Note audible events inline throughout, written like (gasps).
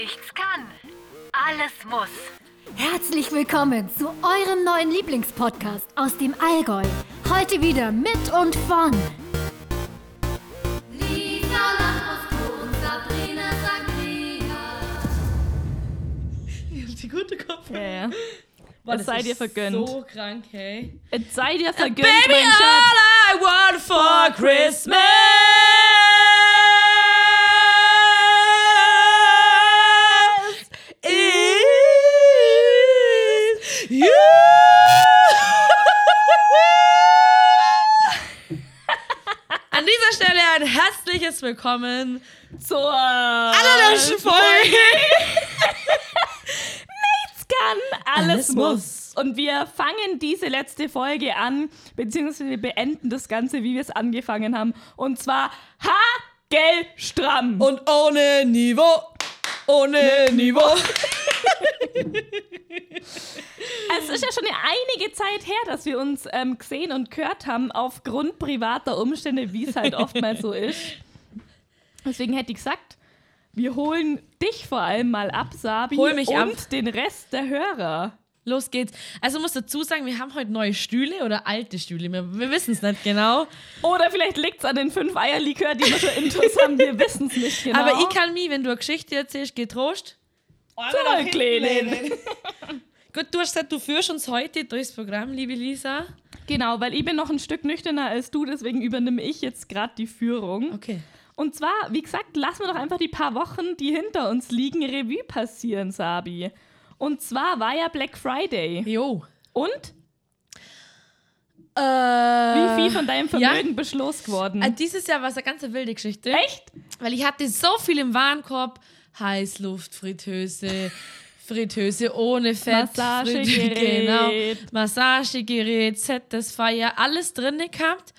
Nichts kann, alles muss. Herzlich willkommen zu eurem neuen Lieblingspodcast aus dem Allgäu. Heute wieder mit und von Lisa Lambrusco und Sabrina Sagrina. Die gute Kopf. Ja, ja. Boah, es sei ist dir vergönnt. So krank, hey. Es sei dir vergönnt, Baby, mein Schatz. all I want for Christmas herzliches Willkommen Zur allerletzten Folge. (laughs) kann, alles, Alles muss. muss. Und wir fangen diese letzte Folge an, beziehungsweise wir beenden das Ganze, wie wir es angefangen haben. Und zwar hagelstramm. Und ohne Niveau. Ohne Niveau. (laughs) Es ist ja schon eine einige Zeit her, dass wir uns ähm, gesehen und gehört haben, aufgrund privater Umstände, wie es halt oftmals so ist. Deswegen hätte ich gesagt, wir holen dich vor allem mal ab, Sabi, Hol mich und ab. den Rest der Hörer. Los geht's. Also muss dazu sagen, wir haben heute neue Stühle oder alte Stühle. Wir, wir wissen es nicht genau. Oder vielleicht liegt es an den fünf Eierlikör, die wir schon intus haben. Wir wissen es nicht genau. Aber ich kann mich, wenn du eine Geschichte erzählst, getrost. Mal kleinen. (laughs) Gut, du hast gesagt, du führst uns heute durchs Programm, liebe Lisa. Genau, weil ich bin noch ein Stück nüchterner als du, deswegen übernehme ich jetzt gerade die Führung. Okay. Und zwar, wie gesagt, lassen wir doch einfach die paar Wochen, die hinter uns liegen, Revue passieren, Sabi. Und zwar war ja Black Friday. Jo. Und? Äh, Wie viel von deinem ja. Vermögen beschloss geworden? Äh, dieses Jahr war es eine ganz wilde Geschichte. Echt? Weil ich hatte so viel im Warenkorb. Heißluft, Fritteuse, Fritteuse ohne Fett. Massagegerät. Genau. Massagegerät, Satisfier, alles drin gehabt.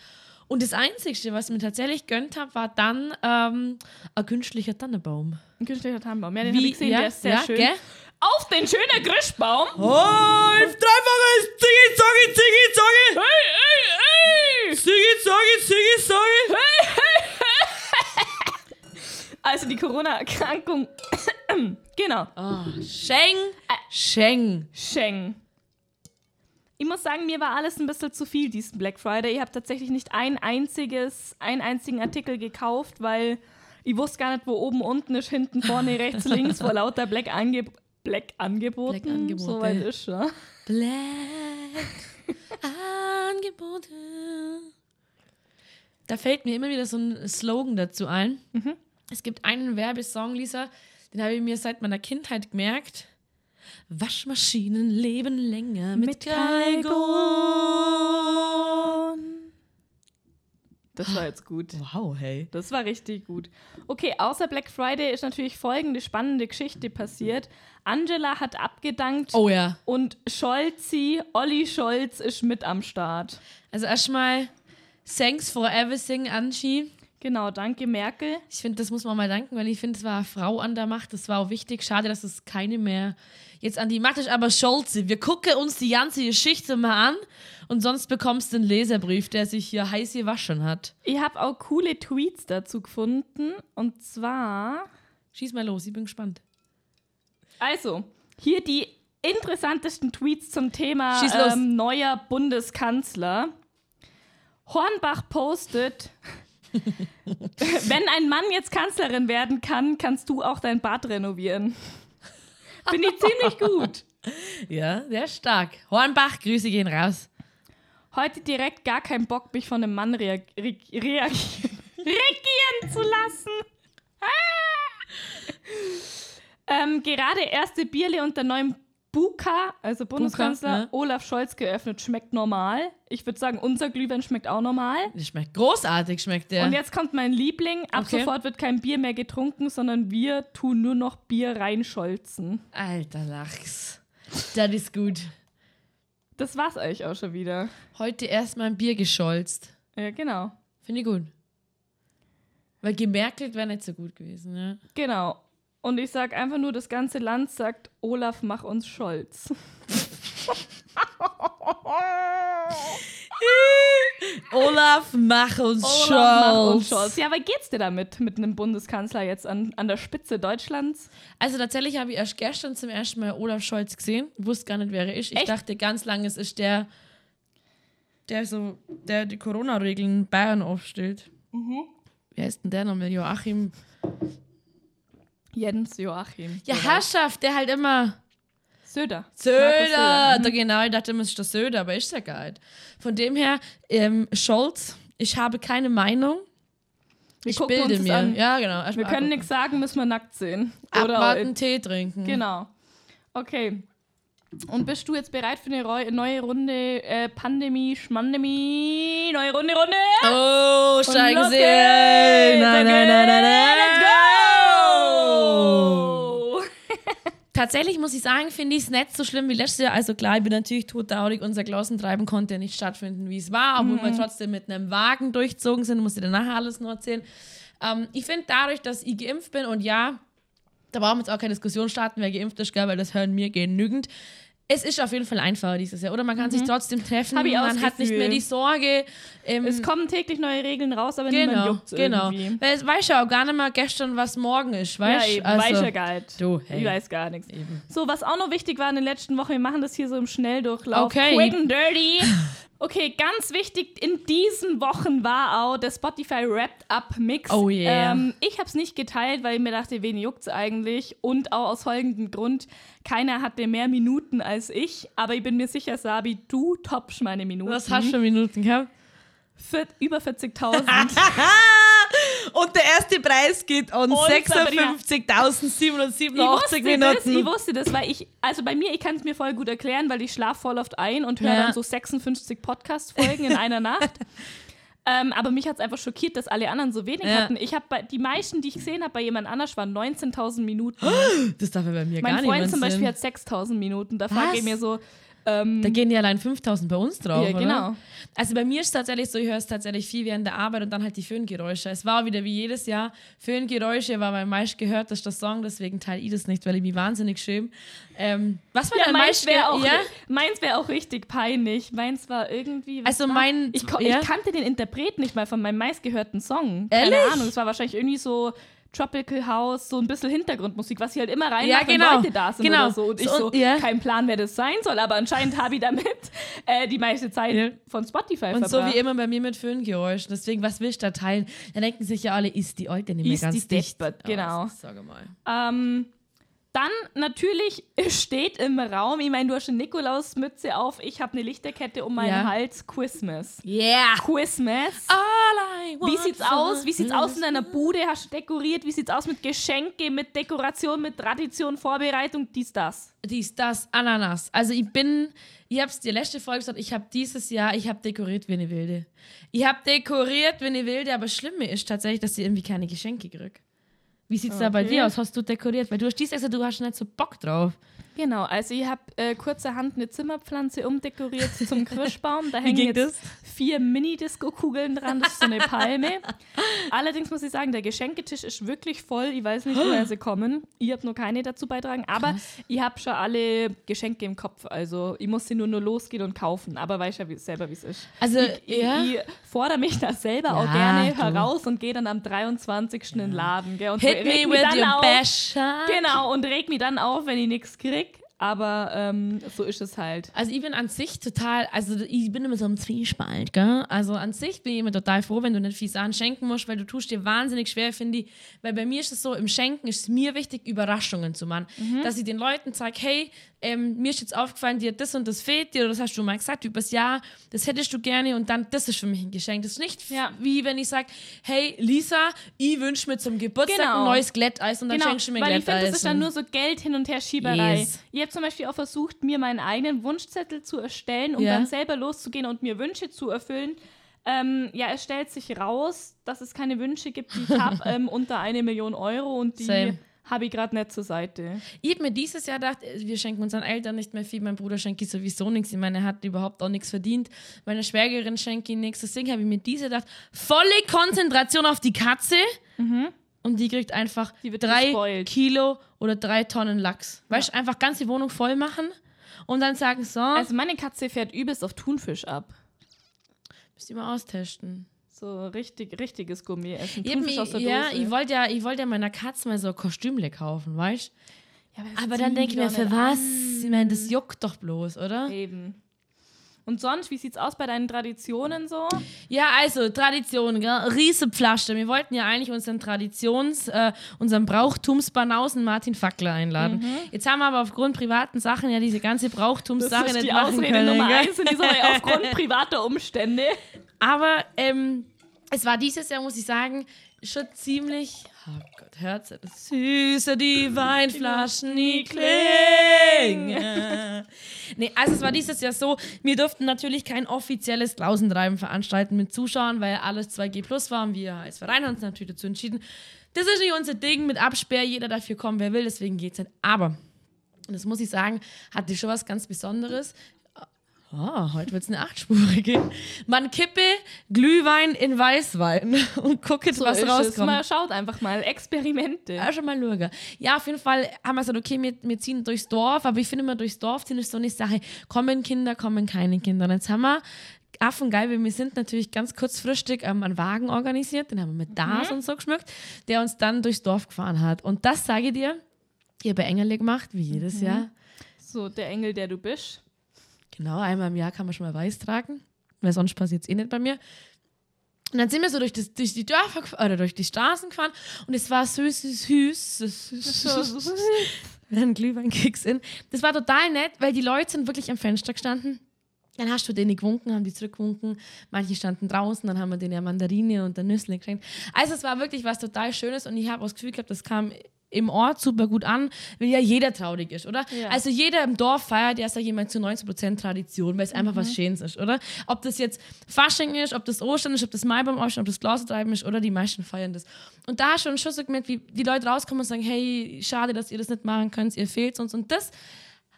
Und das Einzige, was ich mir tatsächlich gönnt habe, war dann ähm, ein künstlicher Tannenbaum. Ein künstlicher Tannenbaum. Ja, den habe ich gesehen, ja, der ist sehr ja, schön. Gell? Auf den schönen Grischbaum. Holf, dreifaches Ziggy, Zoggy, Ziggy, Zoggy. Hey, hey, hey! Ziggy, Zoggy, Ziggy, Zoggy. Also die Corona-Erkrankung. (clears throat) genau. Oh, Scheng, Scheng. Sheng. Ich muss sagen, mir war alles ein bisschen zu viel diesen Black Friday. Ich habe tatsächlich nicht ein einziges, einen einzigen Artikel gekauft, weil ich wusste gar nicht, wo oben, unten ist, hinten, vorne, (laughs) rechts, links, vor lauter Black, Ange Black Angeboten. Black Angebote. So weit ist schon. Black (laughs) Angebote. Da fällt mir immer wieder so ein Slogan dazu ein. Es gibt einen Werbesong, Lisa, den habe ich mir seit meiner Kindheit gemerkt. Waschmaschinen leben länger mit, Mit Kalgon. Das war jetzt gut. Wow, hey. Das war richtig gut. Okay, außer Black Friday ist natürlich folgende spannende Geschichte passiert. Angela hat abgedankt Oh ja. und Scholzi, Olli Scholz, ist mit am Start. Also erstmal thanks for everything, Angie. Genau, danke Merkel. Ich finde, das muss man mal danken, weil ich finde, es war Frau an der Macht. Das war auch wichtig. Schade, dass es keine mehr jetzt an die Macht ist. Aber Scholze, wir gucken uns die ganze Geschichte mal an und sonst bekommst du einen Leserbrief, der sich hier heiß gewaschen hat. Ich habe auch coole Tweets dazu gefunden. Und zwar, Schieß mal los, ich bin gespannt. also, hier die interessantesten Tweets zum Thema ähm, neuer Bundeskanzler. Hornbach postet, (laughs) wenn ein Mann jetzt Kanzlerin werden kann, kannst du auch dein Bad renovieren. Finde ich ziemlich gut. (laughs) Ja, sehr stark. Hornbach, Grüße gehen raus. Heute direkt gar keinen Bock, mich von einem Mann reagieren, (laughs) regieren zu lassen. Ah! ähm, gerade erste Bierle unter neuem Buka, also Bundeskanzler ja. Olaf Scholz geöffnet, schmeckt normal. Ich würde sagen, unser Glühwein schmeckt auch normal. Schmeckt großartig, schmeckt der. Und jetzt kommt mein Liebling. Ab Okay. sofort wird kein Bier mehr getrunken, sondern wir tun nur noch Bier reinscholzen. Alter Lachs. Das ist gut. Das war's eigentlich auch schon wieder. Heute erstmal ein Bier gescholzt. Ja, genau. Finde ich gut. Weil gemerkelt wäre nicht so gut gewesen, ne? Genau. Und ich sag einfach nur, das ganze Land sagt, Olaf, mach uns Scholz. (laughs) Olaf, mach uns Olaf Mach und Scholz. Scholz. Ja, aber geht's dir damit, mit einem Bundeskanzler jetzt an, an der Spitze Deutschlands? Also tatsächlich habe ich erst gestern zum ersten Mal Olaf Scholz gesehen. Wusste gar nicht, wer er ist. Ich Echt? dachte ganz lange, es ist der, der so, der die Corona-Regeln in Bayern aufstellt. Mhm. Wer ist denn der nochmal? Joachim. Jens Joachim. Ja, Oder Herrschaft, der halt immer. Söder. Söder! Da Mhm. genau, ich dachte immer, es ist der Söder, aber ist ja gar nicht. Von dem her, ähm, Scholz, ich habe keine Meinung. Wir ich bilde mir. an. Ja, genau. erst Wir können nichts sagen, müssen wir nackt sehen. Oder Abwarten, Tee trinken. Genau. Okay. Und bist du jetzt bereit für eine neue Runde äh, Pandemie, Schmandemie? Neue Runde, Runde? Oh, steigen Sie! Nein, nein, nein, nein, nein. Let's go! Tatsächlich muss ich sagen, finde ich es nicht so schlimm wie letztes Jahr. Also klar, ich bin natürlich todtraurig, unser Klassentreiben konnte nicht stattfinden, wie es war, obwohl wir trotzdem mit einem Wagen durchzogen sind, muss ich dann nachher alles noch erzählen. Ähm, ich finde dadurch, dass ich geimpft bin und ja, da brauchen wir jetzt auch keine Diskussion starten, wer geimpft ist, gell, weil das hören mir genügend. Es ist auf jeden Fall einfacher dieses Jahr, oder? Man kann sich trotzdem treffen, ich man hat nicht mehr die Sorge. Ähm, Es kommen täglich neue Regeln raus, aber niemand genau, juckt's genau. irgendwie. Weil es weiß ja auch gar nicht mal gestern, was morgen ist, Ja, weißt eben, also, weiß ja gar nicht. Du, hey. Ich weiß gar nichts. Eben. So, was auch noch wichtig war in den letzten Wochen, wir machen das hier so im Schnelldurchlauf. Okay. Quick and dirty. (laughs) Okay, ganz wichtig in diesen Wochen war auch der Spotify Wrapped Up Mix. Oh yeah. Ähm, ich habe es nicht geteilt, weil ich mir dachte, wen juckt's eigentlich? Und auch aus folgendem Grund, keiner hatte mehr Minuten als ich. Aber ich bin mir sicher, Sabi, du toppst meine Minuten. Was hast du für Minuten gehabt? Für über 40.000. (laughs) Und der erste Preis geht an Und Sabrina. 56.787 Ich wusste das, ich Minuten. wusste das, weil ich, also bei mir, ich kann es mir voll gut erklären, weil ich schlafe voll oft ein und höre Ja. dann so 56 Podcast-Folgen in einer Nacht. (laughs) Ähm, aber mich hat es einfach schockiert, dass alle anderen so wenig Ja. hatten. Ich habe die meisten, die ich gesehen habe bei jemand anders, waren 19.000 Minuten. (gasps) Das darf ja bei mir mein gar Freund nicht zum Beispiel hat 6.000 Minuten. Da frage ich mir so, ähm, Da gehen die allein 5000 bei uns drauf, Ja, oder? genau. Also bei mir ist es tatsächlich so, ich höre es tatsächlich viel während der Arbeit und dann halt die Föhngeräusche. Es war wieder wie jedes Jahr. Föhngeräusche war mein meist gehörtester Song, deswegen teile ich das nicht, weil ich mich wahnsinnig schäme. Ähm, was war ja, dein meins meist wäre auch, ja? meins wär auch richtig peinlich. Meins war irgendwie. Also war? mein- Ich, ja? ich kannte den Interpreten nicht mal von meinem meistgehörten Song. Keine Ehrlich? Ahnung. Es war wahrscheinlich irgendwie so Tropical House, so ein bisschen Hintergrundmusik, was ich halt immer reinmache, Ja, genau. wenn Leute da sind Genau. oder so. Und ich So, so, ja. kein Plan, wer das sein soll, aber anscheinend habe ich damit (laughs) äh, die meiste Zeit Ja. von Spotify Und so verbracht. wie immer bei mir mit Föhngeräuschen. Deswegen, was willst du da teilen? Dann denken sich ja alle, ist die Alte nicht mehr Ist ganz die dicht. deppert, genau. das ist- Sag mal. Ähm, dann natürlich (laughs) steht im Raum, ich meine, du hast eine Nikolausmütze auf, ich habe eine Lichterkette um meinen Ja. Hals, Christmas. Yeah! Christmas. All I Wie want sieht's for aus? Wie sieht's aus in deiner. Bude? Hast du dekoriert? Wie sieht's aus mit Geschenke, mit Dekoration, mit Tradition, Vorbereitung, dies, das? dies, das, Ananas. Also ich bin, ich hab's dir letzte Folge gesagt, ich habe dieses Jahr, ich habe dekoriert wie eine Wilde. Ich habe dekoriert wie eine Wilde, aber das Schlimme ist tatsächlich, dass ich irgendwie keine Geschenke krieg. Wie sieht's da bei Okay. dir aus? Hast du dekoriert? Weil du hast dies gesagt, du hast nicht so Bock drauf. Genau, also ich habe äh, kurzerhand eine Zimmerpflanze umdekoriert (laughs) zum Kirschbaum. Da hängen jetzt das? vier Mini-Disco-Kugeln dran. Das ist so eine Palme. Allerdings muss ich sagen, der Geschenketisch ist wirklich voll. Ich weiß nicht, woher (gasps) sie kommen. Ich habe nur keine dazu beitragen. Aber ich habe schon alle Geschenke im Kopf. Also ich muss sie nur, nur losgehen und kaufen. Aber weiß ja wie, selber, wie es ist. Also, ich, ja. ich, ich fordere mich da selber auch Ja, gerne du. heraus und gehe dann am 23. in den Laden. Gell, und Hit reg me mich with your auf. shot. Genau, und reg mich dann auf, wenn ich nichts krieg. Aber ähm, so ist es halt. Also ich bin an sich total, also ich bin immer so im Zwiespalt, gell? Also an sich bin ich immer total froh, wenn du nicht viel Sachen schenken musst, weil du tust dir wahnsinnig schwer, finde ich. Weil bei mir ist es so, im Schenken ist es mir wichtig, Überraschungen zu machen. Dass ich den Leuten sage, hey, ähm, mir ist jetzt aufgefallen, dir das und das fehlt dir, oder das hast du mal gesagt übers Jahr, das hättest du gerne und dann, das ist für mich ein Geschenk. Das ist nicht Ja. wie wenn ich sage, hey Lisa, ich wünsche mir zum Geburtstag Genau. ein neues Glätteis und dann Genau, schenkst du mir weil ich finde, Glätteis. das ist dann nur so Geld hin und her Schieberei. Yes. Ich habe zum Beispiel auch versucht, mir meinen eigenen Wunschzettel zu erstellen, um Ja. dann selber loszugehen und mir Wünsche zu erfüllen. Ähm, ja, es stellt sich raus, dass es keine Wünsche gibt, die ich habe (laughs) ähm, unter eine Million Euro und die Same. Habe ich gerade nicht zur Seite. Ich habe mir dieses Jahr gedacht, äh, wir schenken unseren Eltern nicht mehr viel. Mein Bruder schenkt sowieso nichts. Ich meine, er hat überhaupt auch nichts verdient. Meine Schwägerin schenkt ihm nichts. Deswegen habe ich mir diese gedacht, volle Konzentration auf die Katze. Und die kriegt einfach Mhm. Die drei gespoilt. Kilo oder drei Tonnen Lachs. Weißt du, einfach ganz die Wohnung voll machen und dann sagen so, Also meine Katze fährt übelst auf Thunfisch ab. Müsst ihr mal austesten. So richtig, richtiges. Eben, aus der ja, Dose. ich wollte ja, ich wollte ja meiner Katze mal so ein Kostümle kaufen, weißt Ja, Aber dann denke ich mir, für was? nicht Ich meine, das juckt doch bloß, oder? an. Eben. Und sonst, wie sieht's aus bei deinen Traditionen so? Ja, also Tradition, gell? Riesepflasche. Wir wollten ja eigentlich unseren Traditions-, äh, unseren Brauchtumsbanausen Martin Fackler einladen. Jetzt haben wir aber aufgrund privaten Sachen ja diese ganze Brauchtumssache Das ist nicht die machen Ausrede können. Nummer gell? eins in dieser (laughs) aufgrund privater Umstände. Aber ähm, es war dieses Jahr, muss ich sagen, schon ziemlich. Oh Gott, hört's das Süße, die Weinflaschen, die klingen. (laughs) nee, also es war dieses Jahr so, wir durften natürlich kein offizielles Klausentreiben veranstalten mit Zuschauern, weil alles 2G Plus war und wir als Verein haben uns natürlich dazu entschieden, das ist nicht unser Ding mit Absperr, jeder dafür kommen, wer will, deswegen geht's nicht. Aber, und das muss ich sagen, hatte schon was ganz Besonderes. Ah, heute wird es eine achtspurige. Man kippe Glühwein in Weißwein (laughs) und gucke, So was rauskommt. Mal schaut einfach mal. Experimente. Ja, schon mal schauen. Ja, auf jeden Fall haben wir gesagt, okay, wir, wir ziehen durchs Dorf, aber ich finde immer, durchs Dorf ziehen ist so eine Sache, kommen Kinder, kommen keine Kinder. Und jetzt haben wir Affengeil, weil wir sind natürlich ganz kurzfristig ähm, einen Wagen organisiert, den haben wir mit Das und so geschmückt, der uns dann durchs Dorf gefahren hat. Und das sage ich dir, ihr bei Engerle gemacht, wie jedes Jahr. So, der Engel, der du bist. Genau, einmal im Jahr kann man schon mal weiß tragen, weil sonst passiert es eh nicht bei mir. Und dann sind wir so durch, das, durch die Dörfer oder durch die Straßen gefahren und es war süß, süß, süß, süß, süß, süß. (laughs) Ein Glühweinkicks in. Das war total nett, weil die Leute sind wirklich am Fenster gestanden. Dann hast du denen gewunken, haben die zurückgewunken. Manche standen draußen, dann haben wir denen ja Mandarine und ein Nüssli geschenkt. Also es war wirklich was total Schönes und ich habe auch das Gefühl gehabt, das kam im Ort super gut an, weil ja jeder traurig ist, oder? Ja. Also jeder im Dorf feiert ja, sag ich mal, zu 90% Tradition, weil es einfach was Schönes ist, oder? Ob das jetzt Fasching ist, ob das Ostern ist, ob das Maibaum ist, ob das Glasentreiben ist, oder die meisten feiern das. Und da schon schon so gemerkt, wie die Leute rauskommen und sagen, hey, schade, dass ihr das nicht machen könnt, ihr fehlt uns. Und das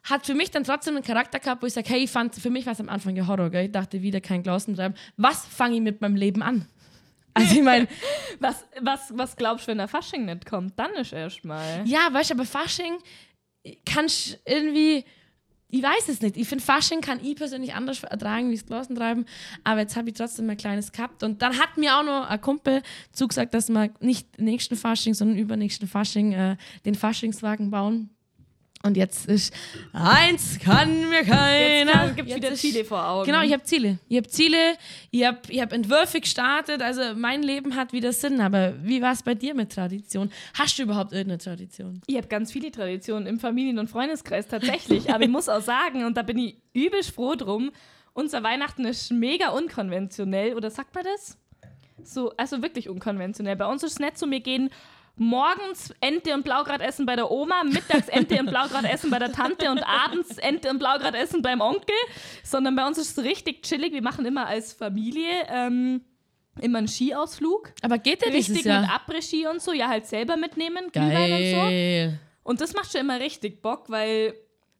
hat für mich dann trotzdem einen Charakter gehabt, wo ich sage, hey, ich fand, für mich war es am Anfang ja Horror, gell? Ich dachte, wieder kein Glasentreiben. Was fange ich mit meinem Leben an? Also ich meine, (laughs) Was, was, was glaubst du, wenn der Fasching nicht kommt? Dann ist erstmal. ja, weißt du, aber Fasching kannst irgendwie, ich weiß es nicht. Ich finde, Fasching kann ich persönlich anders ertragen wie das Glasentreiben, aber jetzt habe ich trotzdem ein kleines gehabt. Und dann hat mir auch noch ein Kumpel zugesagt, dass wir nicht nächsten Fasching, sondern übernächsten Fasching äh, den Faschingswagen bauen. Und jetzt ist eins kann mir keiner. Jetzt gibt wieder Ziele vor Augen. Genau, ich habe Ziele. Ich habe Ziele, ich habe ich hab Entwürfe gestartet. Also mein Leben hat wieder Sinn. Aber wie war es bei dir mit Tradition? Hast du überhaupt irgendeine Tradition? Ich habe ganz viele Traditionen im Familien- und Freundeskreis tatsächlich. aber ich muss auch sagen, und da bin ich übelst froh drum, unser Weihnachten ist mega unkonventionell. Oder sagt man das? So, also wirklich unkonventionell. Bei uns ist es nicht so, wir gehen morgens Ente und Blaugrad essen bei der Oma, mittags Ente und Blaugrad essen bei der Tante und abends Ente und Blaugrad essen beim Onkel. Sondern bei uns ist es richtig chillig. Wir machen immer als Familie ähm, immer einen Skiausflug. Aber geht der Richtig mit Jahr? Après-Ski und so. Ja, halt selber mitnehmen, Glühwein und so. Und das macht schon immer richtig Bock, weil.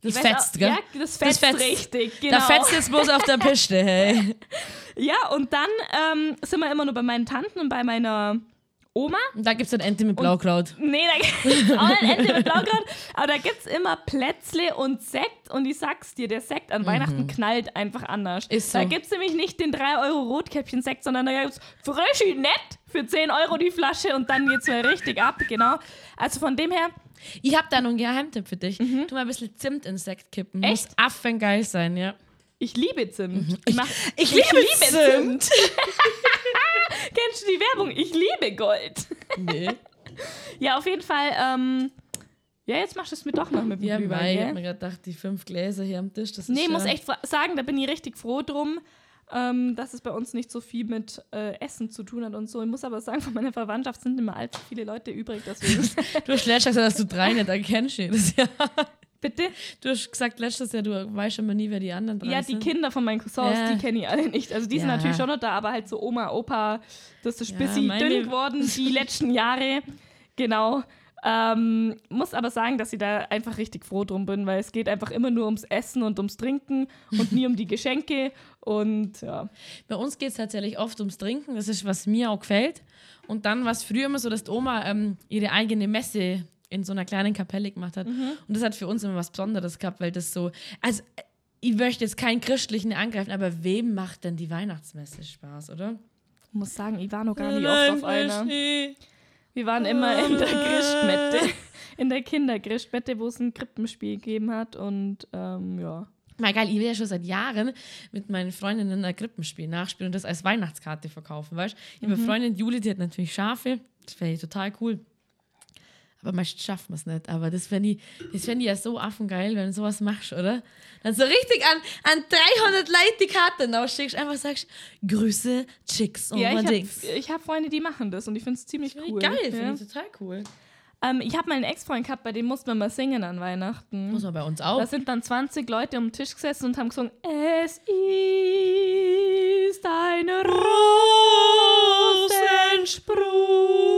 Das fetzt, auch- gell? Ja, das Das fetzt, fetzt. richtig, genau. Da fetzt jetzt bloß auf der Piste, hey. (laughs) Ja, und dann ähm, sind wir immer nur bei meinen Tanten und bei meiner Oma. Und da gibt es dann Ente mit Blaukraut. Nee, da gibt's (laughs) auch ein Ende mit Blaugrad. Aber da gibt es immer Plätzle und Sekt. Und ich sag's dir, der Sekt an Weihnachten knallt einfach anders. Mhm. Ist so. Da gibt es nämlich nicht den 3 Euro Rotkäppchen-Sekt, sondern da gibt's Frischi nett für 10 Euro die Flasche und dann geht's mal richtig ab, genau. Also von dem her, Ich habe da noch einen Geheimtipp für dich. Tu mal ein bisschen Zimt in Sekt kippen. Mhm. Echt? Muss affengeil sein, ja. ich liebe Zimt. Ich, mach, Ich liebe Zimt. (laughs) Kennst du die Werbung? Ich liebe Gold. Nee. (laughs) Ja, auf jeden Fall. Ähm, ja, jetzt machst du es mir doch noch mit dem Ja, Glühwein, mei, ich hab mir gerade gedacht, die fünf Gläser hier am Tisch, das ist Nee, muss echt sagen, da bin ich richtig froh drum, ähm, dass es bei uns nicht so viel mit äh, Essen zu tun hat und so. Ich muss aber sagen, von meiner Verwandtschaft sind immer allzu viele Leute übrig, deswegen. (laughs) Du hast letztes Jahr gesagt, dass du drei nicht erkennst jedes Jahr. Bitte? Du hast gesagt letztes Jahr, du weißt immer nie, wer die anderen drei Ja, die sind. Kinder von meinen Cousins, Ja. die kenne ich alle nicht. Also die sind Ja. natürlich schon noch da, aber halt so Oma, Opa, das ist ein Ja, bisschen dünn geworden die (laughs) letzten Jahre. Genau. Ähm, muss aber sagen, dass ich da einfach richtig froh drum bin, weil es geht einfach immer nur ums Essen und ums Trinken und nie um die Geschenke. Und ja. Bei uns geht es tatsächlich oft ums Trinken, das ist, was mir auch gefällt. Und dann war es früher immer so, dass die Oma ähm, ihre eigene Messe in so einer kleinen Kapelle gemacht hat. Und das hat für uns immer was Besonderes gehabt, weil das so. Also, äh, ich möchte jetzt keinen Christlichen angreifen, aber wem macht denn die Weihnachtsmesse Spaß, oder? Ich muss sagen, ich war noch gar nicht oft auf einer. Wir waren immer in der Christmette, (laughs) in der Kinderchristmette, wo es ein Krippenspiel gegeben hat und ähm, ja. Mal geil, ich will ja schon seit Jahren mit meinen Freundinnen ein Krippenspiel nachspielen und das als Weihnachtskarte verkaufen, weißt du? Ich habe eine Freundin, Juli, die hat natürlich Schafe. Das fände ich total cool. Aber meist schaffen wir es nicht. Aber das fände ich, das fänd ich ja so affengeil, wenn du sowas machst, oder? Dann so richtig an, an 300 Leute die Karte rausschickst, einfach sagst, Grüße, Chicks und ja, ich Dings. habe hab Freunde, die machen das und ich finde es ziemlich Finde ich cool. Geil, ja. finde ich total cool. ähm, ich habe mal einen Ex-Freund gehabt, bei dem mussten wir mal singen an Weihnachten. Muss man bei uns auch. Da sind dann 20 Leute um den Tisch gesessen und haben gesungen, es ist eine Rosensprung.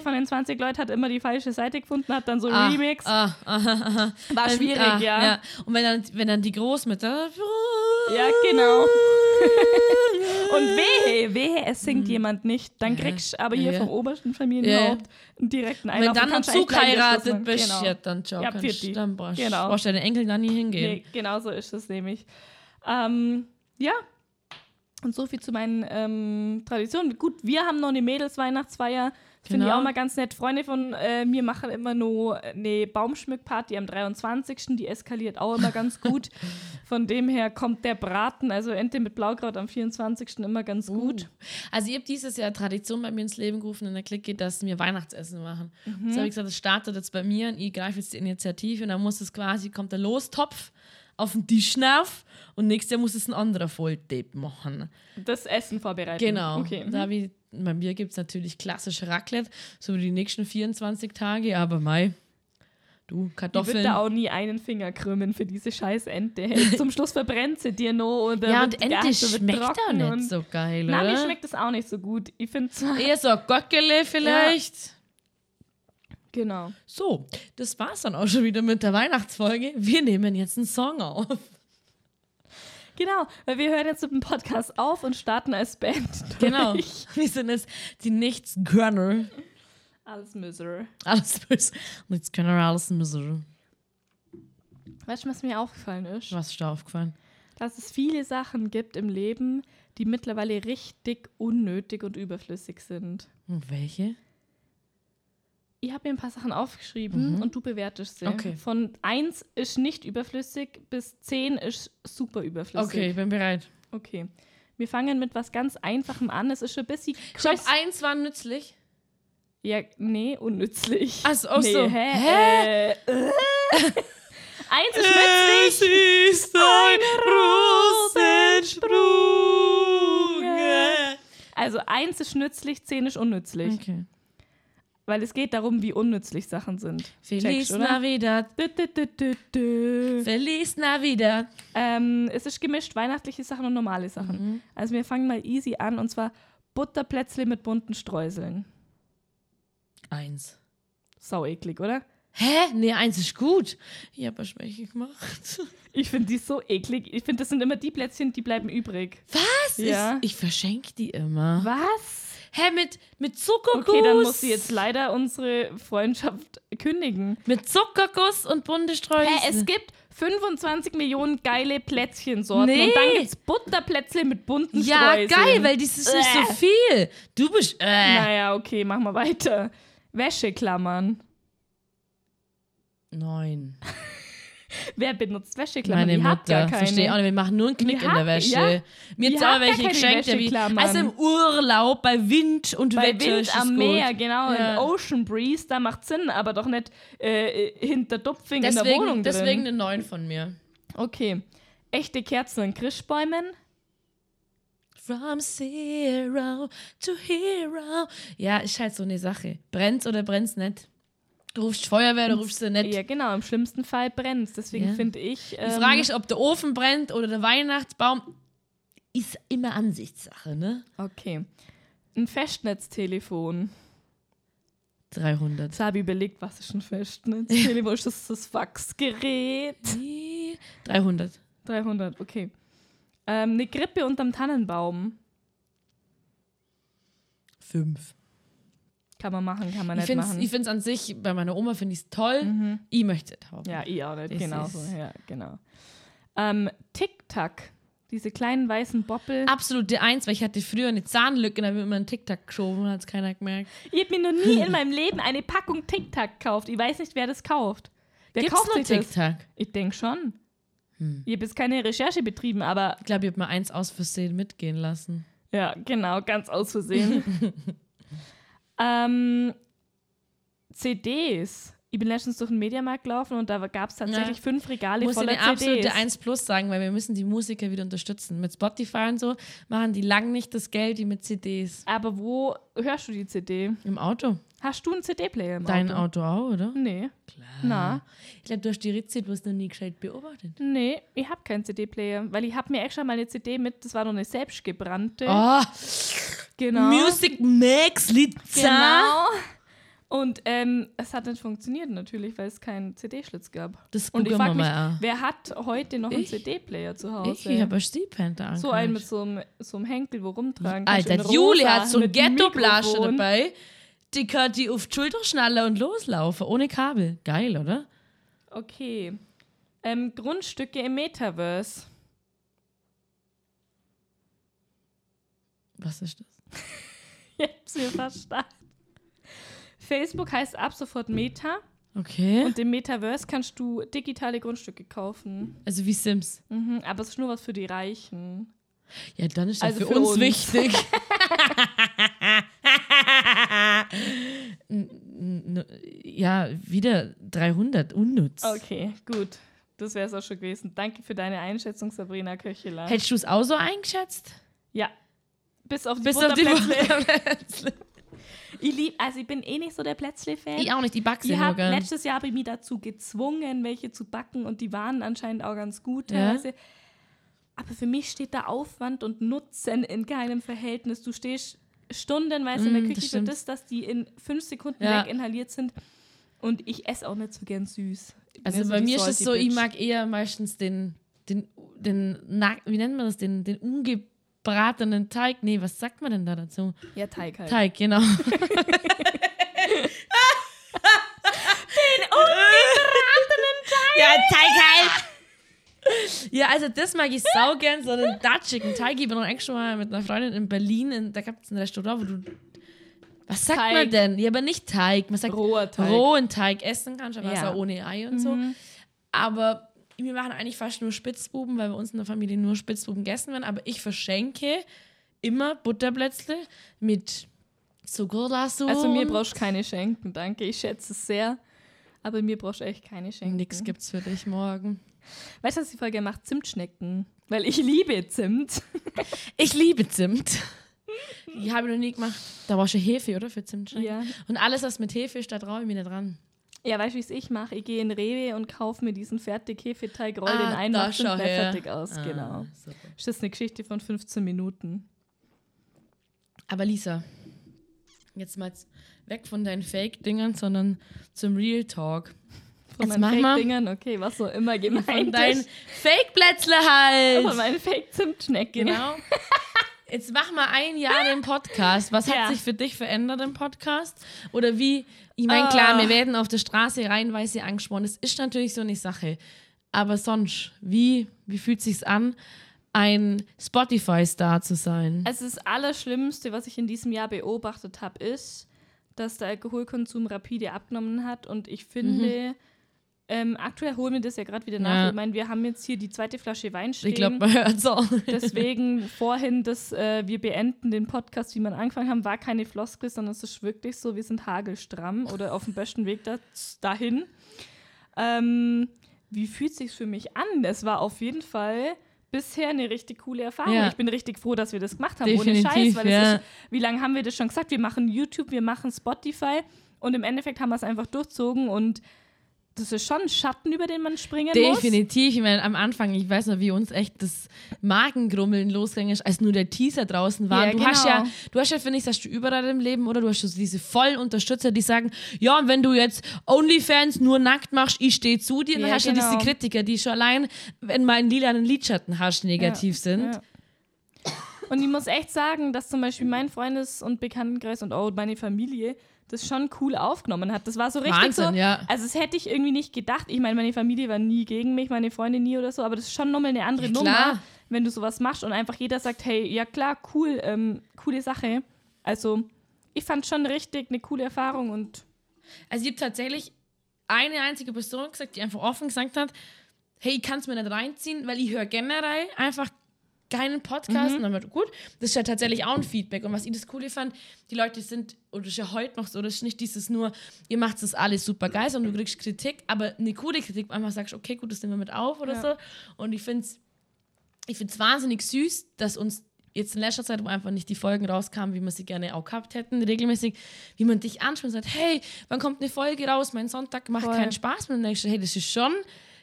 Von den 20 Leuten hat immer die falsche Seite gefunden, hat dann so Ah, Remix. Ah, aha, aha. War Wenn- schwierig, ah, ja. Und wenn dann, wenn dann die Großmütter. Ja, genau. (laughs) Und wehe, wehe, es singt jemand nicht, dann Mhm. Ja. kriegst du aber hier Ja, ja. vom obersten Familienhaupt einen direkten Wenn Einlauf. dann wieder zugeheiratet Schluss machen. bist, Genau. ja, dann ciao, Ja, kannst, dann brauchst, Genau. brauchst deine Enkel dann nie hingehen. Nee, genau so ist es nämlich. Ähm, ja. Und so viel zu meinen ähm, Traditionen. Gut, wir haben noch eine Mädels-Weihnachtsfeier. Finde ich Genau. auch mal ganz nett. Freunde von äh, mir machen immer nur eine Baumschmückparty am 23. Die eskaliert auch immer ganz (laughs) gut. Von dem her kommt der Braten, also Ente mit Blaukraut am 24. immer ganz gut. Also ich habe dieses Jahr Tradition bei mir ins Leben gerufen in der Clique, dass wir Weihnachtsessen machen. Das habe ich gesagt, das startet jetzt bei mir und ich greife jetzt die Initiative und dann muss es quasi, kommt der Lostopf auf den Tisch rauf und nächstes Jahr muss es ein anderer Volltape machen. Das Essen vorbereiten. Genau. Okay. Da hab ich, bei mir gibt es natürlich klassisch Raclette, so wie die nächsten 24 Tage, aber Mai, du, Ich würde Kartoffeln. da auch nie einen Finger krümmen für diese scheiß Ente. (laughs) Zum Schluss verbrennt sie dir noch. Oder ja, und Ente wird schmeckt auch nicht und- so geil, Na, oder? mir schmeckt das auch nicht so gut. Ich finde. Eher so ein Gockele vielleicht. Genau. So, das war's dann auch schon wieder mit der Weihnachtsfolge. Wir nehmen jetzt einen Song auf. Genau, weil wir hören jetzt mit dem Podcast auf und starten als Band. Genau. durch. (laughs) Wir sind jetzt die Nichts-Gönner. Alles Misery. Alles böse. Nichts können alles müssen. Weißt du, was mir aufgefallen ist? Was ist da aufgefallen? Dass es viele Sachen gibt im Leben, die mittlerweile richtig unnötig und überflüssig sind. Und welche? Ich habe mir ein paar Sachen aufgeschrieben und du bewertest sie. Okay. Von 1 ist nicht überflüssig bis 10 ist super überflüssig. Okay, ich bin bereit. Okay. Wir fangen mit was ganz Einfachem an. Es ist schon ein bisschen Stopp, crisp. eins war nützlich. Ja, nee, unnützlich. Ach so, ach nee, so. Hä? Hä? Äh, äh. (laughs) Eins ist nützlich. ist ein Rosensprung. Also eins ist nützlich, zehn ist unnützlich. Okay. Weil es geht darum, wie unnützlich Sachen sind. Feliz Checkst? Navidad. Dü, dü, dü. Feliz Navidad. Ähm, es ist gemischt, weihnachtliche Sachen und normale Sachen. Mhm. Also wir fangen mal easy an und zwar Butterplätzle mit bunten Streuseln. Eins. Sau eklig, oder? Hä? Nee, eins ist gut. Ich habe welche gemacht. (laughs) Ich finde die so eklig. Ich finde, das sind immer die Plätzchen, die bleiben übrig. Was? Ja. Ist, ich verschenke die immer. Was? Hä, mit, mit Zuckerguss? Okay, dann muss sie jetzt leider unsere Freundschaft kündigen. Mit Zuckerguss und bunte Streusel. Hä, es gibt 25 Millionen geile Plätzchensorten Nee. und dann gibt's Butterplätzle mit bunten ja, Streuseln. geil, weil das ist nicht so Äh. viel. Du bist. Äh. Naja, okay, machen wir weiter. Wäscheklammern. Neun. (laughs) (laughs) Wer benutzt Wäscheklammern? Meine hab Mutter. gar keine. Verstehe auch nicht. Wir machen nur einen Knick Die in der hat- Wäsche. ja. Mir Die hat auch hat gar welche geschenkt. Also im Urlaub bei Wind und Bei Wetter Wind ist es am gut. Meer, genau, Ja. in Ocean Breeze, da macht Sinn, aber doch nicht äh, hinter Dupfing in der Deswegen, Wohnung drin. deswegen eine Neun von mir. Okay. Echte Kerzen in Christbäumen. From zero to hero. Ja, ist halt so eine Sache. Brennt's oder brennt's nicht? Du rufst Feuerwehr oder rufst du nicht? Ja, genau, im schlimmsten Fall brennt Deswegen Ja. finde ich. Ähm, Die Frage ist, ob der Ofen brennt oder der Weihnachtsbaum. Ist immer Ansichtssache, ne? Okay. Ein Festnetztelefon. 300. Jetzt habe ich überlegt, was ist ein (laughs) Festnetztelefon? Ist das das Faxgerät? 300. 300, okay. Ähm, eine Grippe unterm Tannenbaum. 5. Kann man machen, kann man Ich nicht finde es machen. ich find's an sich, bei meiner Oma finde ich es toll. Ich möchte es haben. ja, ich auch nicht. Genau so. Ja, genau. Ähm, Tic-Tac. Diese kleinen weißen Boppel. Absolut der Eins, weil ich hatte früher eine Zahnlücke, da habe ich immer einen Tic-Tac geschoben und hat es keiner gemerkt. Ich habe mir noch nie (laughs) in meinem Leben eine Packung Tic-Tac gekauft. Ich weiß nicht, wer das kauft. Wer Gibt's kauft noch das? Tic-Tac? Ich denke schon. Hm. Ich habe jetzt keine Recherche betrieben, aber Ich glaube, ich habe mal eins aus Versehen mitgehen lassen. ja, genau, ganz aus Versehen. (laughs) ähm, CDs. Ich bin letztens durch den Mediamarkt gelaufen und da gab es tatsächlich Ja. fünf Regale muss ich voller eine absolute CDs. 1 Plus sagen, weil wir müssen die Musiker wieder unterstützen. Mit Spotify und so machen die lang nicht das Geld wie mit CDs. Aber wo hörst du die CD? Im Auto. Hast du einen CD-Player im Dein Auto? Auto auch, oder? Nee. Klar. Na. Ich glaube, du hast die Ritze, du hast noch nie gescheit beobachtet. Nee, ich habe keinen CD-Player, weil ich habe mir extra mal eine CD mit, das war noch eine selbstgebrannte. Oh, genau. Music Max Liza. Genau. Und ähm, es hat nicht funktioniert natürlich, weil es keinen CD-Schlitz gab. Das Und ich frage mich, mal an. wer hat heute noch einen Ich? CD-Player zu Ich, Hause? ich habe ein Stiepenter so einen mit so einem, so einem Henkel, wo rumtragen Alter, Juli hat so ein mit Ghetto-Blasche dabei. Die kann die auf die Schulter schnallen und loslaufen, ohne Kabel. Geil, oder? Okay. Ähm, Grundstücke im Metaverse. Was ist das? Ich hab's mir verstanden. Facebook heißt ab sofort Meta Okay. und im Metaverse kannst du digitale Grundstücke kaufen. also wie Sims. Mhm, aber es ist nur was für die Reichen. Ja, dann ist das Also für, für uns, uns. wichtig. (laughs) Ja, wieder 300, unnütz. Okay, gut. Das wäre es auch schon gewesen. Danke für deine Einschätzung, Sabrina Köcheler. Hättest du es auch so eingeschätzt? ja. Bis auf die Bis auf die Butterplätzle. (laughs) Ich lieb, also ich bin eh nicht so der Plätzle-Fan. Ich auch nicht, die Ich nur hab, gern. letztes Jahr habe ich mich dazu gezwungen, welche zu backen und die waren anscheinend auch ganz gut Ja. teilweise. Aber für mich steht da Aufwand und Nutzen in keinem Verhältnis. Du stehst stundenweise in der Mm, Küche das für das, dass die in fünf Sekunden Ja. weginhaliert sind. Und ich esse auch nicht so gern süß. Ich Also ja so bei mir ist es so, ich Bitch. mag eher meistens den, den, den, na, wie nennt man das, den, den ungebratenen Teig. Nee, was sagt man denn da dazu? Ja, Teig halt. Teig, genau. (laughs) Ja, Teig halt! Ja, also das mag ich sau gern, so einen datschigen Teig. Ich bin noch extra mal mit einer Freundin in Berlin, in, da gab es ein Restaurant, wo du. Was sagt Teig. man denn? Ja, aber nicht Teig. Man sagt Roher Teig. rohen Teig essen kannst, aber Ja. auch ohne Ei und so. Aber wir machen eigentlich fast nur Spitzbuben, weil bei uns in der Familie nur Spitzbuben gegessen werden. Aber ich verschenke immer Butterblätzle mit Zuckerlasur. Also mir brauchst du keine Schenken, danke. Ich schätze es sehr. Aber mir brauchst du echt keine Schenken. Nix gibt's für dich morgen. Weißt du, was die Folge macht? Zimtschnecken. Weil ich liebe Zimt. (laughs) Ich liebe Zimt. Die habe ich noch nie gemacht. Da war schon Hefe, oder? Für Zimtschnecken. Ja. Und alles, was mit Hefe ist, da traue ich mich nicht dran. Ja, weißt du, wie es ich mache? Ich gehe in Rewe und kaufe mir diesen fertig Hefeteig, roll den Ah, ein, mach schau Zimt her. fertig aus. Ah, Genau. super. Das ist eine Geschichte von 15 Minuten. Aber Lisa, jetzt mal weg von deinen Fake-Dingern, sondern zum Real Talk. Von Jetzt meinen. Fake-Dingern, okay, was so immer gemeint Von deinen. Fake-Plätzle Von halt! meinen Fake-Zimtschnecken. Genau. (laughs) Jetzt mach mal ein Jahr den Podcast. Was Ja. hat sich für dich verändert im Podcast? Oder wie? Ich meine, klar, Ah. wir werden auf der Straße reihenweise angesprochen. Das ist natürlich so eine Sache. Aber sonst, wie, wie fühlt sich's an, ein Spotify-Star zu sein? Also das Allerschlimmste, was ich in diesem Jahr beobachtet habe, ist, dass der Alkoholkonsum rapide abgenommen hat. Und ich finde, ähm, aktuell holen wir das ja gerade wieder nach. Ja. Ich meine, wir haben jetzt hier die zweite Flasche Wein stehen. Ich glaube, man hört's auch. Deswegen vorhin, dass äh, wir beenden den Podcast, wie wir angefangen haben, war keine Floskel, sondern es ist wirklich so, wir sind hagelstramm oder auf dem besten Weg da, dahin. Ähm, wie fühlt sich für mich an? Es war auf jeden Fall bisher eine richtig coole Erfahrung. Ja. Ich bin richtig froh, dass wir das gemacht haben, ohne Definitiv, Scheiß, weil ja. es ist, wie lange haben wir das schon gesagt? Wir machen YouTube, wir machen Spotify und im Endeffekt haben wir es einfach durchzogen und das ist schon ein Schatten, über den man springen muss. Definitiv. Ich meine, am Anfang, ich weiß noch, wie uns echt das Magengrummeln losgegangen ist, als nur der Teaser draußen war. Ja, du hast ja, genau. du hast ja, finde ich, das hast du überall im Leben, oder? Du hast so diese vollen Unterstützer, die sagen, ja, und wenn du jetzt OnlyFans nur nackt machst, ich stehe zu dir. Und dann Ja, hast du genau. diese Kritiker, die schon allein, wenn mal einen lilanen Lidschatten hast, negativ sind. Ja. Und ich muss echt sagen, dass zum Beispiel mein Freundes- und Bekanntenkreis und auch meine Familie das schon cool aufgenommen hat. Das war so richtig Wahnsinn, so. ja. Also, das hätte ich irgendwie nicht gedacht. Ich meine, meine Familie war nie gegen mich, meine Freunde nie oder so, aber das ist schon nochmal eine andere Ja, Nummer, wenn du sowas machst und einfach jeder sagt, hey, ja klar, cool, ähm, coole Sache. Also, ich fand schon richtig eine coole Erfahrung und Also ich habe tatsächlich eine einzige Person gesagt, die einfach offen gesagt hat, hey, ich kann es mir nicht reinziehen, weil ich höre generell einfach keinen Podcast. Und dann war gut, das ist ja tatsächlich auch ein Feedback. Und was ich das Coole fand, die Leute sind, oder das ist ja heute noch so, das ist nicht dieses nur, ihr macht das alles super geil, sondern du kriegst Kritik, aber eine coole Kritik, wo einfach sagst, okay, gut, das nehmen wir mit auf oder Ja. so. Und ich finde es ich find's wahnsinnig süß, dass uns jetzt in letzter Zeit, wo einfach nicht die Folgen rauskamen, wie wir sie gerne auch gehabt hätten, regelmäßig, wie man dich anspricht und sagt, hey, wann kommt eine Folge raus? Mein Sonntag macht Voll. keinen Spaß mehr. Und dann denkst du, hey, das ist schon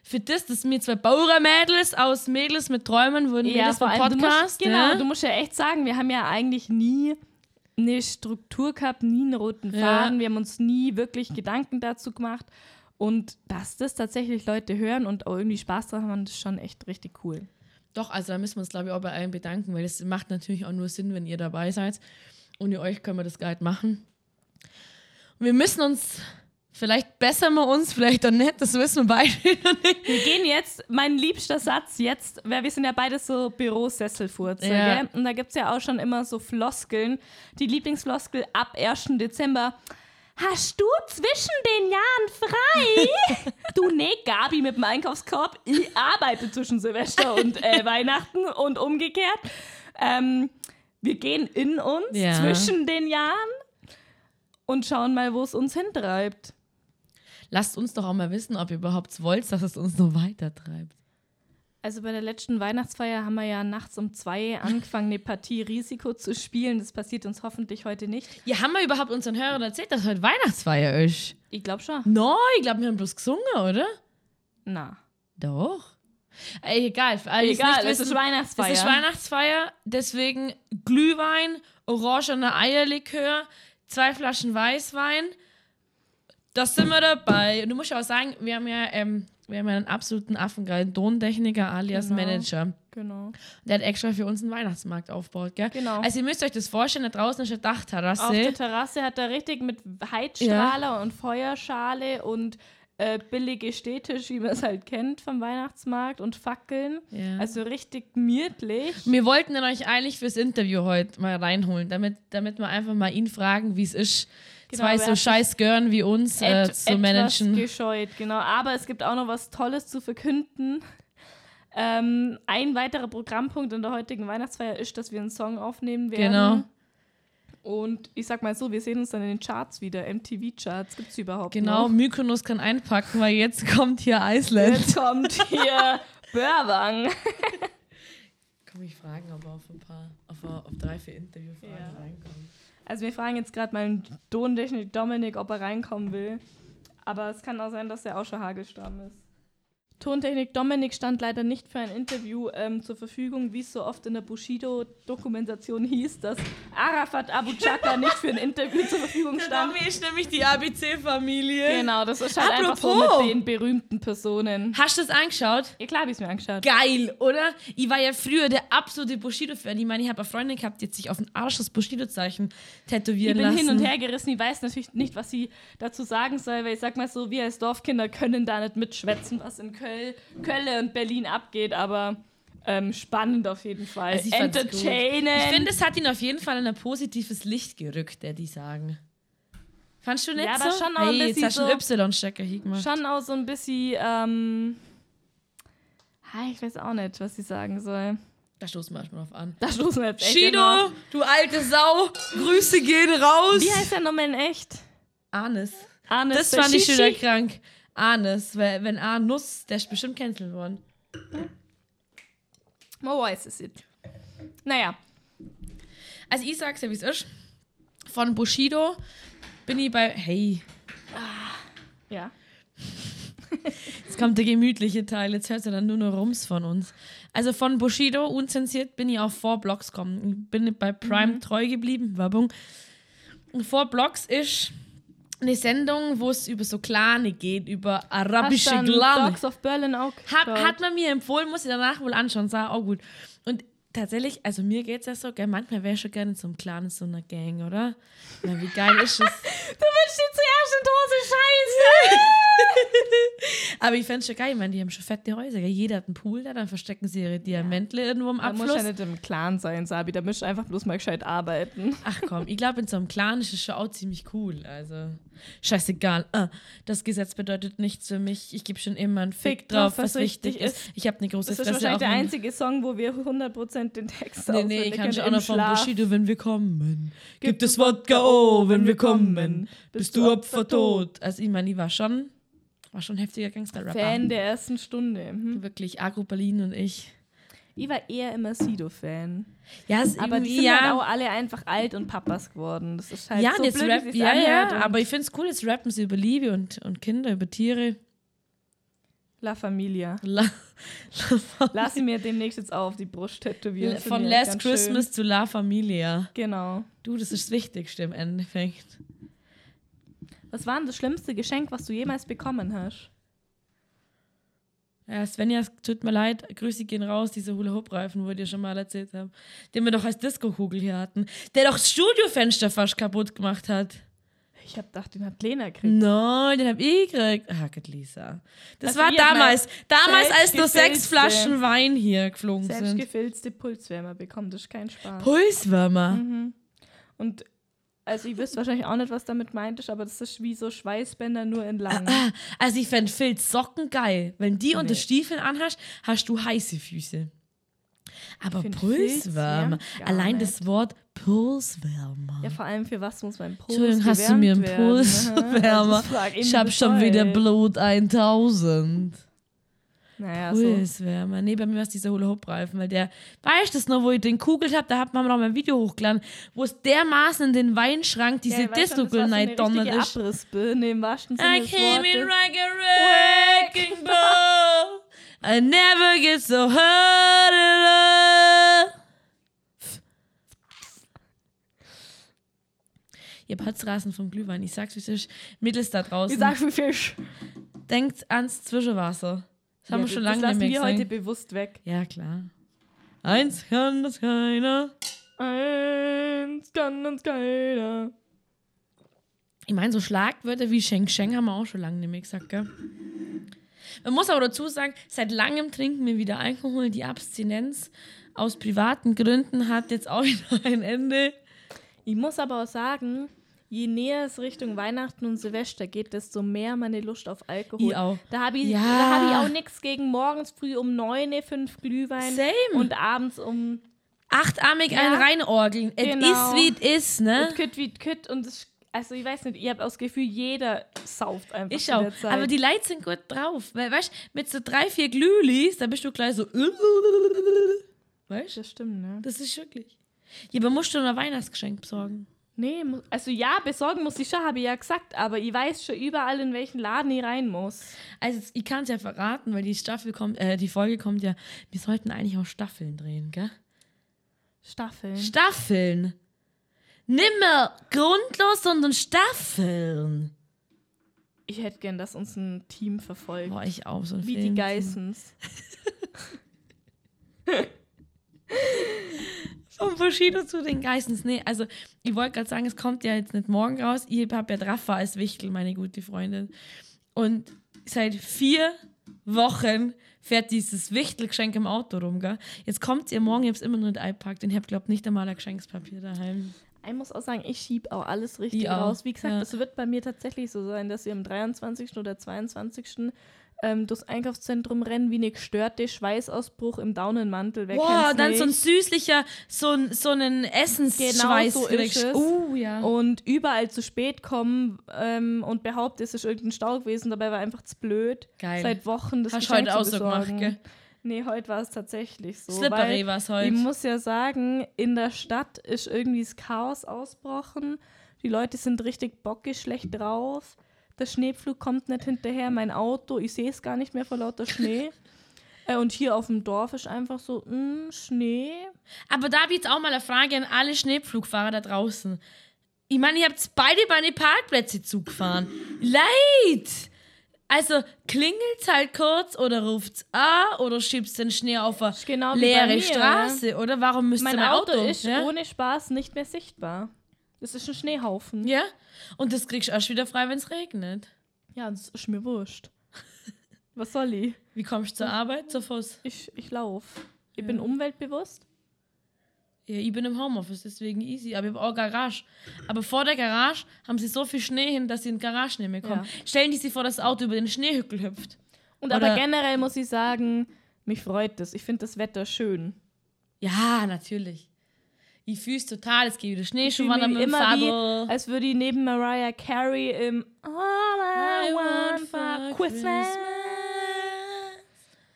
für das, dass wir zwei Bauermädels aus Mädels mit Träumen wurden wir das vom allem, Podcast. musst, genau, ja? du musst ja echt sagen, wir haben ja eigentlich nie eine Struktur gehabt, nie einen roten Ja. Faden. Wir haben uns nie wirklich Gedanken dazu gemacht. Und dass das tatsächlich Leute hören und auch irgendwie Spaß daran haben, das ist schon echt richtig cool. Doch, also da müssen wir uns, glaube ich, auch bei allen bedanken, weil es macht natürlich auch nur Sinn, wenn ihr dabei seid. Ohne euch können wir das gar nicht machen. Und wir müssen uns, vielleicht bessern wir uns, vielleicht auch nicht, das wissen wir beide (laughs) noch nicht. Wir gehen jetzt, mein liebster Satz jetzt, weil wir sind ja beide so Bürosesselfurzer, Ja. gell? Und da gibt es ja auch schon immer so Floskeln. Die Lieblingsfloskel ab 1. Dezember. Hast du zwischen den Jahren frei? (laughs) du, nee, Gabi mit dem Einkaufskorb. Ich arbeite zwischen Silvester und äh, (laughs) Weihnachten und umgekehrt. Ähm, wir gehen in uns Ja. zwischen den Jahren und schauen mal, wo es uns hintreibt. Lasst uns doch auch mal wissen, ob ihr überhaupt wollt, dass es uns noch weiter treibt. Also bei der letzten Weihnachtsfeier haben wir ja nachts um zwei angefangen, eine Partie Risiko zu spielen. Das passiert uns hoffentlich heute nicht. Ja, haben wir überhaupt unseren Hörern erzählt, dass heute Weihnachtsfeier ist? Ich glaube schon. No, ich glaube, wir haben bloß gesungen, oder? Na. Doch. Ey, egal, die Egal, es ist Weihnachtsfeier. Es ist Weihnachtsfeier, deswegen Glühwein, orangener Eierlikör, zwei Flaschen Weißwein. Das sind wir dabei. Und du musst ja auch sagen, wir haben ja, ähm, wir haben ja einen absoluten affengeilen Tontechniker alias Genau. Manager. Genau. Der hat extra für uns einen Weihnachtsmarkt aufgebaut, gell? Genau. Also ihr müsst euch das vorstellen, da draußen ist eine Dachterrasse. Auf der Terrasse hat er richtig mit Heizstrahler und Feuerschale und äh, billige Städtisch, wie man es halt kennt vom Weihnachtsmarkt und Fackeln. Ja. Also richtig gemütlich. Wir wollten ihn euch eigentlich fürs Interview heute mal reinholen, damit, damit wir einfach mal ihn fragen, wie es ist, Genau, zwei so scheiß Gören wie uns äh, Et- zu managen. Etwas gescheut, genau. Aber es gibt auch noch was Tolles zu verkünden. Ähm, ein weiterer Programmpunkt in der heutigen Weihnachtsfeier ist, dass wir einen Song aufnehmen werden. Genau. Und ich sag mal so, wir sehen uns dann in den Charts wieder. MTV-Charts gibt es überhaupt Genau, noch. Mykonos kann einpacken, weil jetzt kommt hier Iceland. Jetzt kommt hier Börwang. Kann mich fragen, ob er auf ein paar, auf, auf drei, vier Interviewfragen Ja. reinkommt. Also wir fragen jetzt gerade mal einen Tontechnik Dominik, ob er reinkommen will. Aber es kann auch sein, dass er auch schon Hagelsturm ist. Tontechnik Dominik stand leider nicht für ein Interview ähm, zur Verfügung, wie es so oft in der Bushido-Dokumentation hieß, dass Arafat Abu Chaka (laughs) nicht für ein Interview zur Verfügung stand. Domi ist nämlich die ABC-Familie. Genau, das ist halt einfach so Apropos. mit den berühmten Personen. Hast du das angeschaut? Ja klar, habe ich es mir angeschaut. Geil, oder? Ich war ja früher der absolute Bushido-Fan. Ich meine, ich habe eine Freundin gehabt, die hat sich auf den Arsch das Bushido-Zeichen Ich tätowieren bin lassen. hin und her gerissen. Ich weiß natürlich nicht, was sie dazu sagen soll, weil ich sag mal so, wir als Dorfkinder können da nicht mitschwätzen, was in Köln, Köln und Berlin abgeht, aber ähm, spannend auf jeden Fall. Also ich. Entertainend. Ich finde, es hat ihn auf jeden Fall in ein positives Licht gerückt, der die sagen. Fandst du nicht Ja, so? aber schon auch ein hey, jetzt bisschen so- Y-Stecker hier gemacht. schon auch so ein bisschen, ähm, ich weiß auch nicht, was ich sagen soll. Da stoßen wir erstmal drauf an. Da stoßen wir jetzt echt Shido, auf. du alte Sau, Grüße gehen raus. Wie heißt der nochmal in echt? Anis. Arnes Das fand ich schon krank. Anis, weil wenn Anus, der ist bestimmt cancelled worden. Man weiß es nicht. Naja, Also ich sag's ja, wie es ist. Von Bushido bin ich bei, hey, ja. (laughs) jetzt kommt der gemütliche Teil, jetzt hört ihr dann nur noch Rums von uns. Also von Bushido, unzensiert, bin ich auf vor Blogs gekommen. Ich bin bei Prime Mhm. treu geblieben, Werbung. Vor Blogs ist eine Sendung, wo es über so Klane geht, über arabische Klane. Dogs of Berlin auch Hat, hat man mir empfohlen, muss ich danach wohl anschauen, sah auch gut. Und tatsächlich, also mir geht es ja so, gell, manchmal wäre ich schon gerne in so einem Clan, in so einer Gang, oder? Na, wie geil ist es? (laughs) Du wünschst dir zuerst in Dose Scheiße. (laughs) Aber ich fände es schon geil, ich meine, die haben schon fette Häuser. Gell? Jeder hat einen Pool da, dann verstecken sie ihre Diamantle irgendwo im Da muss Abfluss. ja nicht im Clan sein, Sabi. Da müsst ihr einfach bloß mal gescheit arbeiten. Ach komm, ich glaube, in so einem Clan ist es schon auch ziemlich cool. Also, scheißegal. Ah, das Gesetz bedeutet nichts für mich. Ich gebe schon immer einen Fick, drauf, was wichtig ist. Ich habe eine große Das ist Fresse. wahrscheinlich der einzige Song, wo wir 100% den Text Nee, nee, ich kann schon auch noch von. Bushido, wenn wir kommen. Gibt es Wodka, oh, wenn wir kommen. Bist du Opfer tot. Also, ich meine, ich war schon, war schon ein heftiger Gangster-Rapper. Fan der ersten Stunde. Hm. Wirklich, Agro Berlin und ich. Ich war eher immer Sido-Fan. Ja, Aber die sind ja. halt auch alle einfach alt und Papas geworden. Das ist halt ja, so jetzt blöd, rap, wie sich's ja, ja, aber ich finde es cool, jetzt rappen sie über Liebe und, und Kinder, über Tiere. La Familia. La, Lass sie mir demnächst jetzt auch auf die Brust tätowieren. Von Last Christmas Schön. zu La Familia. Genau. Du, das ist das Wichtigste im Endeffekt. Was war denn das schlimmste Geschenk, was du jemals bekommen hast? Ja, Svenja, es tut mir leid, Grüße gehen raus, diese Hula-Hoop-Reifen, wo ich dir schon mal erzählt habe. Den wir doch als Disco-Kugel hier hatten. Der doch das Studiofenster fast kaputt gemacht hat. Ich hab gedacht, den hat Lena gekriegt. Nein, den hab ich gekriegt. Ah, Gott, Lisa. Das Also war damals, damals, als nur sechs Flaschen Wein hier geflogen sind. Selbstgefilzte Pulswärmer bekommen, das ist kein Spaß. Pulswürmer. Und also ihr wisst wahrscheinlich auch nicht, was damit meint ist, aber das ist wie so Schweißbänder nur in lang. Ah, Also ich fände Filzsocken geil. Wenn die unter Stiefeln anhast, hast du heiße Füße. Aber Pulswärmer, ja, allein nicht. das Wort Pulswärmer. Ja, vor allem für was muss mein Puls Entschuldigung, hast du mir einen? (laughs) Pulswärmer? Ich hab schon wieder Blut 1000. Naja, so. Pulswärmer. Nee, bei mir war es dieser Hula-Hoop-Reifen, weil der, weißt du das noch, wo ich den kugelt habe, da hat man noch mal ein Video hochgeladen, wo es dermaßen in den Weinschrank diese ja, weißt du, das war Disco so eine Night donnert ist. Abrissbirne im wahrsten Sinne I came in like a wrecking ball. I never get so hurt in love. Ihr Patzrasen vom Glühwein. Ich sag's, wie es ist. Mittels da draußen. sagt wie Fisch? Denkt ans Zwischenwasser. Das haben Ja, wir schon das lange lassen nicht mehr wir heute bewusst weg. Ja, klar. Eins kann das keiner. Eins kann uns keiner. Ich meine, so Schlagwörter wie Sheng Sheng haben wir auch schon lange nicht mehr gesagt, gell? Man muss aber dazu sagen, seit langem trinken wir wieder Alkohol. Die Abstinenz aus privaten Gründen hat jetzt auch (laughs) wieder ein Ende. Ich muss aber auch sagen, je näher es Richtung Weihnachten und Silvester geht, desto mehr meine Lust auf Alkohol. Ich auch. Da habe ich, Ja. da hab ich auch nichts gegen morgens früh um 9 Uhr fünf Glühwein Same. und abends um Achtarmig Ja. ein reinorgeln. Es Genau. ist, wie es ist, ne? und kütt wie kütt und das, also ich weiß nicht, ich habe das Gefühl, jeder sauft einfach Ich auch. Aber die Leute sind gut drauf. Weil, weißt du, mit so drei, vier Glühlis, da bist du gleich so. Weißt du? das stimmt, ne? Das ist wirklich. Ja, aber musst du noch ein Weihnachtsgeschenk besorgen? Nee, also ja, besorgen muss ich schon, habe ich ja gesagt, aber ich weiß schon überall, in welchen Laden ich rein muss. Also ich kann es ja verraten, weil die Staffel kommt, äh, die Folge kommt ja. Wir sollten eigentlich auch Staffeln drehen, gell? Staffeln. Staffeln. Nimmer grundlos, sondern Staffeln. Ich hätte gern, dass uns ein Team verfolgt. Boah, ich auch so ein Wie Film. die Geissens. (laughs) Vom Bushido zu den Geissens. Nee, also ich wollte gerade sagen, es kommt ja jetzt nicht morgen raus. Ich habe ja Draffa als Wichtel, meine gute Freundin. Und seit vier Wochen fährt dieses Wichtelgeschenk im Auto rum, gell? Jetzt kommt ihr morgen, ich es immer nur nicht eingepackt und ich habe, glaube nicht einmal ein Geschenkspapier daheim. Ich muss auch sagen, ich schiebe auch alles richtig Ich auch, raus. Wie gesagt, ja. es wird bei mir tatsächlich so sein, dass wir am 23. oder 22. Ähm, durchs Einkaufszentrum rennen wie eine gestörte Schweißausbruch im Daunenmantel. Wer kennt's dann so ein nicht? süßlicher, so ein, so einen Essensschweiß. Genau so ist es. Oh, ja. und überall zu spät kommen ähm, und behauptet, es ist irgendein Stau gewesen, dabei war einfach zu blöd. Geil. Seit Wochen das Hast du Geschenk heute auch so gemacht, gell? Nee, heute war es tatsächlich so. Slippery war es heute. Ich muss ja sagen, in der Stadt ist irgendwie das Chaos ausbrochen. Die Leute sind richtig bockig schlecht drauf. Der Schneepflug kommt nicht hinterher. Mein Auto, ich sehe es gar nicht mehr vor lauter Schnee. (laughs) Äh, und hier auf dem Dorf ist einfach so, mh, Schnee. Aber da habe ich jetzt auch mal eine Frage an alle Schneepflugfahrer da draußen. Ich meine, ihr habt beide bei den Parkplätze zugefahren. Leid! Also klingelt's halt kurz oder ruft's an oder schiebt's den Schnee auf eine genau leere mir, Straße, oder? Warum müsste Mein, mein, Auto, ist ja? ohne Spaß nicht mehr sichtbar. Das ist ein Schneehaufen. ja? Und das kriegst du erst wieder frei, wenn es regnet. Ja, das ist mir wurscht. (laughs) Was soll ich? Wie kommst du zur Arbeit? Zu Fuß? Ich, ich laufe. Ich bin umweltbewusst. Ja, ich bin im Homeoffice, deswegen easy. Aber ich habe auch Garage. Aber vor der Garage haben sie so viel Schnee hin, dass sie in die Garage nicht mehr kommen. Ja. Stellen die sich vor, dass das Auto über den Schneehügel hüpft. Und Oder- aber generell muss ich sagen, mich freut das. Ich finde das Wetter schön. Ja, natürlich. Ich fühl's total. Es geht wieder Ich Schneeschuh fühle wandern mich mit dem immer wie, Vater. als würde ich neben Mariah Carey im All I Want for Christmas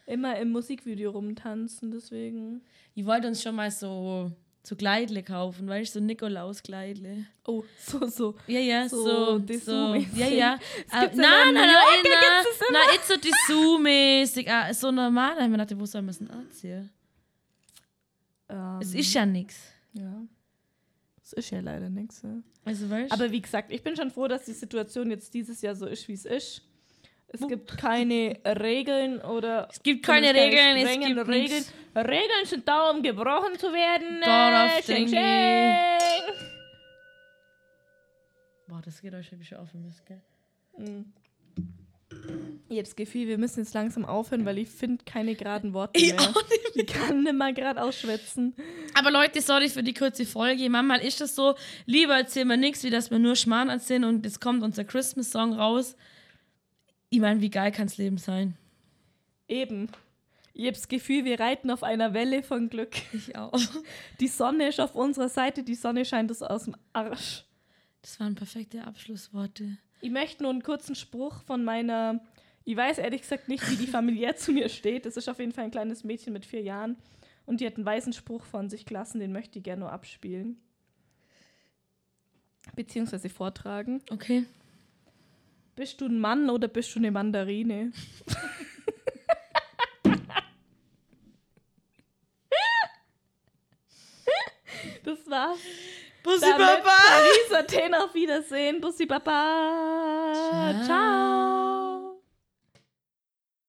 immer im Musikvideo rumtanzen. Deswegen. Ich wollte uns schon mal so, so Kleidle kaufen, weißt du, so Nikolaus-Kleidle. Oh, so, so. Ja, ja, So so. so, ja, ja. Gibt's Nein, nein, nein, nein, es nein, nicht so Dessous-mäßig. Ah, so normal. Da haben wir gedacht, wo soll man es denn anziehen? Ähm, Es ist ja nichts. Ja. Es ist ja leider nichts. Ja. Also, weißt? Aber wie gesagt, ich bin schon froh, dass die Situation jetzt dieses Jahr so ist, wie es ist. Es gibt keine Regeln oder. Es gibt keine Regeln, es gibt Regeln. nichts. Regeln sind da, um gebrochen zu werden. Darauf denke schenk. Boah, das geht euch schon auf den Mist, gell? Ich habe das Gefühl, wir müssen jetzt langsam aufhören, weil ich finde keine geraden Worte Ich mehr. auch Ich kann nicht mal gerade ausschwätzen. Aber Leute, sorry für die kurze Folge. Manchmal ist das so, lieber erzählen wir nichts, wie dass wir nur Schmarrn erzählen und jetzt kommt unser Christmas-Song raus. Ich meine, wie geil kann's Leben sein? Eben. Ich habe das Gefühl, wir reiten auf einer Welle von Glück. Ich auch. (laughs) Die Sonne ist auf unserer Seite, die Sonne scheint uns aus dem Arsch. Das waren perfekte Abschlussworte. Ich möchte nur einen kurzen Spruch von meiner. Ich weiß ehrlich gesagt nicht, wie die familiär (laughs) zu mir steht. Das ist auf jeden Fall ein kleines Mädchen mit vier Jahren. Und die hat einen weißen Spruch von sich gelassen, den möchte ich gerne nur abspielen. Beziehungsweise vortragen. Okay. Bist du ein Mann oder bist du eine Mandarine? (laughs) das war's. Bussi Baba. Paris Athen auf Wiedersehen. Bussi Baba. Ciao. Ciao.